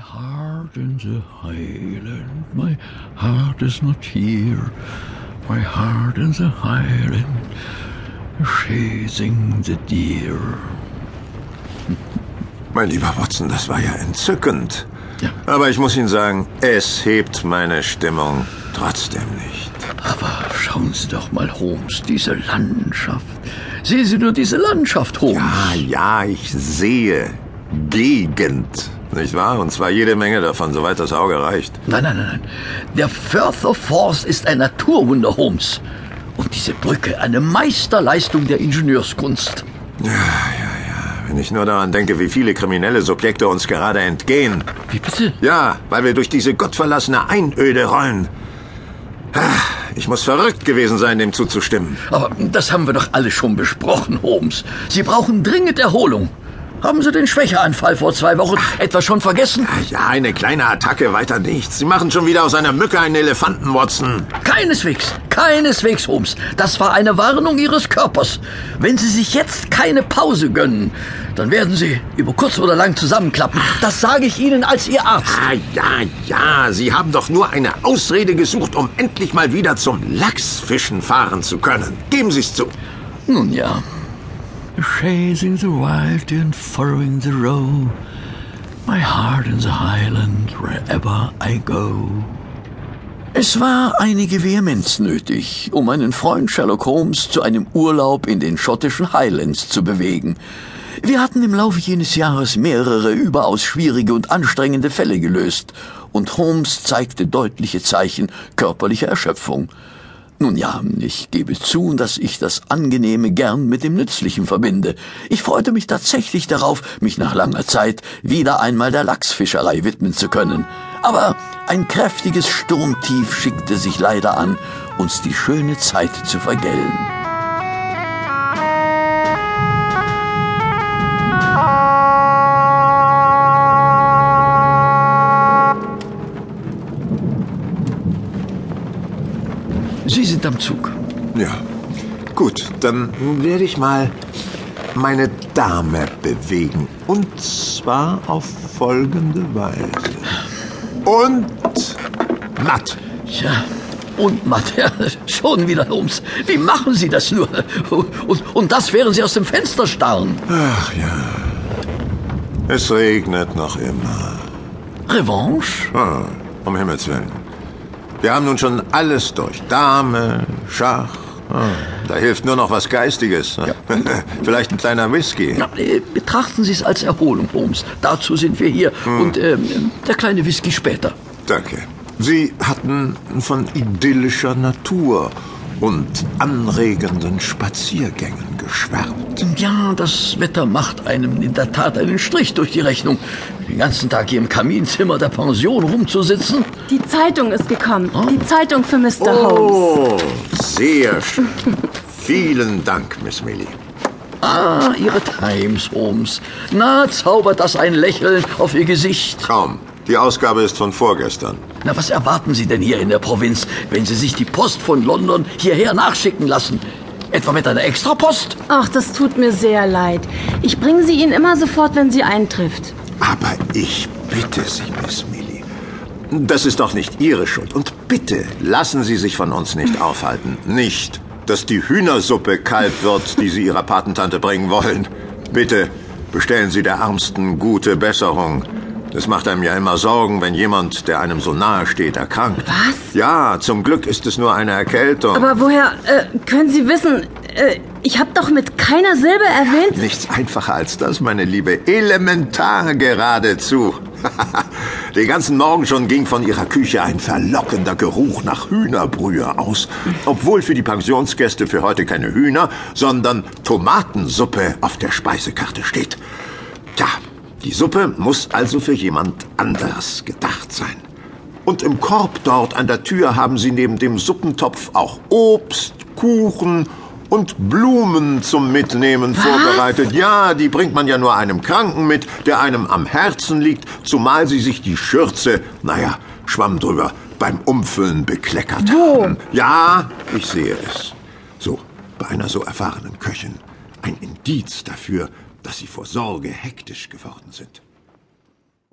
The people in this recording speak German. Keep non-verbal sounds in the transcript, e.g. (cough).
heart in the Highland, my heart is not here. My heart in the Highland, chasing the deer. (laughs) Mein lieber Watson, das war ja entzückend. Ja. Aber ich muss Ihnen sagen, es hebt meine Stimmung trotzdem nicht. Aber schauen Sie doch mal, Holmes, diese Landschaft. Sehen Sie nur diese Landschaft, Holmes. Ah ja, ich sehe Gegend, nicht wahr? Und zwar jede Menge davon, soweit das Auge reicht. Nein, nein, nein, nein. Der Firth of Forth ist ein Naturwunder, Holmes. Und diese Brücke eine Meisterleistung der Ingenieurskunst. Wenn ich nur daran denke, wie viele kriminelle Subjekte uns gerade entgehen. Wie bitte? Ja, weil wir durch diese gottverlassene Einöde rollen. Ich muss verrückt gewesen sein, dem zuzustimmen. Aber das haben wir doch alle schon besprochen, Holmes. Sie brauchen dringend Erholung. Haben Sie den Schwächeanfall vor zwei Wochen etwa schon vergessen? Ja, eine kleine Attacke, weiter nichts. Sie machen schon wieder aus einer Mücke einen Elefanten, Watson. Keineswegs, keineswegs, Holmes. Das war eine Warnung Ihres Körpers. Wenn Sie sich jetzt keine Pause gönnen, dann werden Sie über kurz oder lang zusammenklappen. Das sage ich Ihnen als Ihr Arzt. Ah, ja, ja, Sie haben doch nur eine Ausrede gesucht, um endlich mal wieder zum Lachsfischen fahren zu können. Geben Sie es zu. Nun ja. Chasing the wild and following the row. My heart in the highland wherever I go. Es war einige Vehemenz nötig, um meinen Freund Sherlock Holmes zu einem Urlaub in den schottischen Highlands zu bewegen. Wir hatten im Laufe jenes Jahres mehrere überaus schwierige und anstrengende Fälle gelöst, und Holmes zeigte deutliche Zeichen körperlicher Erschöpfung. Nun ja, ich gebe zu, dass ich das Angenehme gern mit dem Nützlichen verbinde. Ich freute mich tatsächlich darauf, mich nach langer Zeit wieder einmal der Lachsfischerei widmen zu können. Aber ein kräftiges Sturmtief schickte sich leider an, uns die schöne Zeit zu vergällen. Sie sind am Zug. Ja. Gut, dann werde ich mal meine Dame bewegen. Und zwar auf folgende Weise. Und matt. Tja, und Matt, ja, schon wieder Holmes. Wie machen Sie das nur? Und, und das, während Sie aus dem Fenster starren. Ach ja. Es regnet noch immer. Revanche? Ah, um Himmels Willen. Wir haben nun schon alles durch. Dame, Schach. Ah, da hilft nur noch was Geistiges. (laughs) Vielleicht ein kleiner Whisky. Ja, äh, betrachten Sie es als Erholung, Holmes. Dazu sind wir hier. Und ähm, der kleine Whisky später. Danke. Sie hatten von idyllischer Natur und anregenden Spaziergängen geschwärmt. Ja, das Wetter macht einem in der Tat einen Strich durch die Rechnung. Den ganzen Tag hier im Kaminzimmer der Pension rumzusitzen. Die Zeitung ist gekommen. Die Zeitung für Mr. Holmes. Oh, sehr (laughs) schön. Vielen Dank, Miss Millie. Ah, Ihre Times, Holmes. Na, zaubert das ein Lächeln auf Ihr Gesicht. Kaum. Die Ausgabe ist von vorgestern. Na, was erwarten Sie denn hier in der Provinz, wenn Sie sich die Post von London hierher nachschicken lassen? Etwa mit einer Extrapost? Ach, das tut mir sehr leid. Ich bringe sie Ihnen immer sofort, wenn sie eintrifft. Aber ich bitte Sie, Miss Millie. Das ist doch nicht Ihre Schuld. Und bitte lassen Sie sich von uns nicht aufhalten. Nicht, dass die Hühnersuppe kalt wird, die Sie Ihrer Patentante bringen wollen. Bitte bestellen Sie der Ärmsten gute Besserung. Das macht einem ja immer Sorgen, wenn jemand, der einem so nahe steht, erkrankt. Was? Ja, zum Glück ist es nur eine Erkältung. Aber woher äh, können Sie wissen? Äh, ich habe doch mit keiner Silbe erwähnt. Nichts einfacher als das, meine Liebe. Elementar geradezu. (laughs) Den ganzen Morgen schon ging von ihrer Küche ein verlockender Geruch nach Hühnerbrühe aus. Obwohl für die Pensionsgäste für heute keine Hühner, sondern Tomatensuppe auf der Speisekarte steht. Tja, die Suppe muss also für jemand anders gedacht sein. Und im Korb dort an der Tür haben sie neben dem Suppentopf auch Obst, Kuchen und Blumen zum Mitnehmen vorbereitet. Ja, die bringt man ja nur einem Kranken mit, der einem am Herzen liegt, zumal sie sich die Schürze, naja, Schwamm drüber, beim Umfüllen bekleckert haben. Ja, ich sehe es. So, bei einer so erfahrenen Köchin. Ein Indiz dafür, dass sie vor Sorge hektisch geworden sind.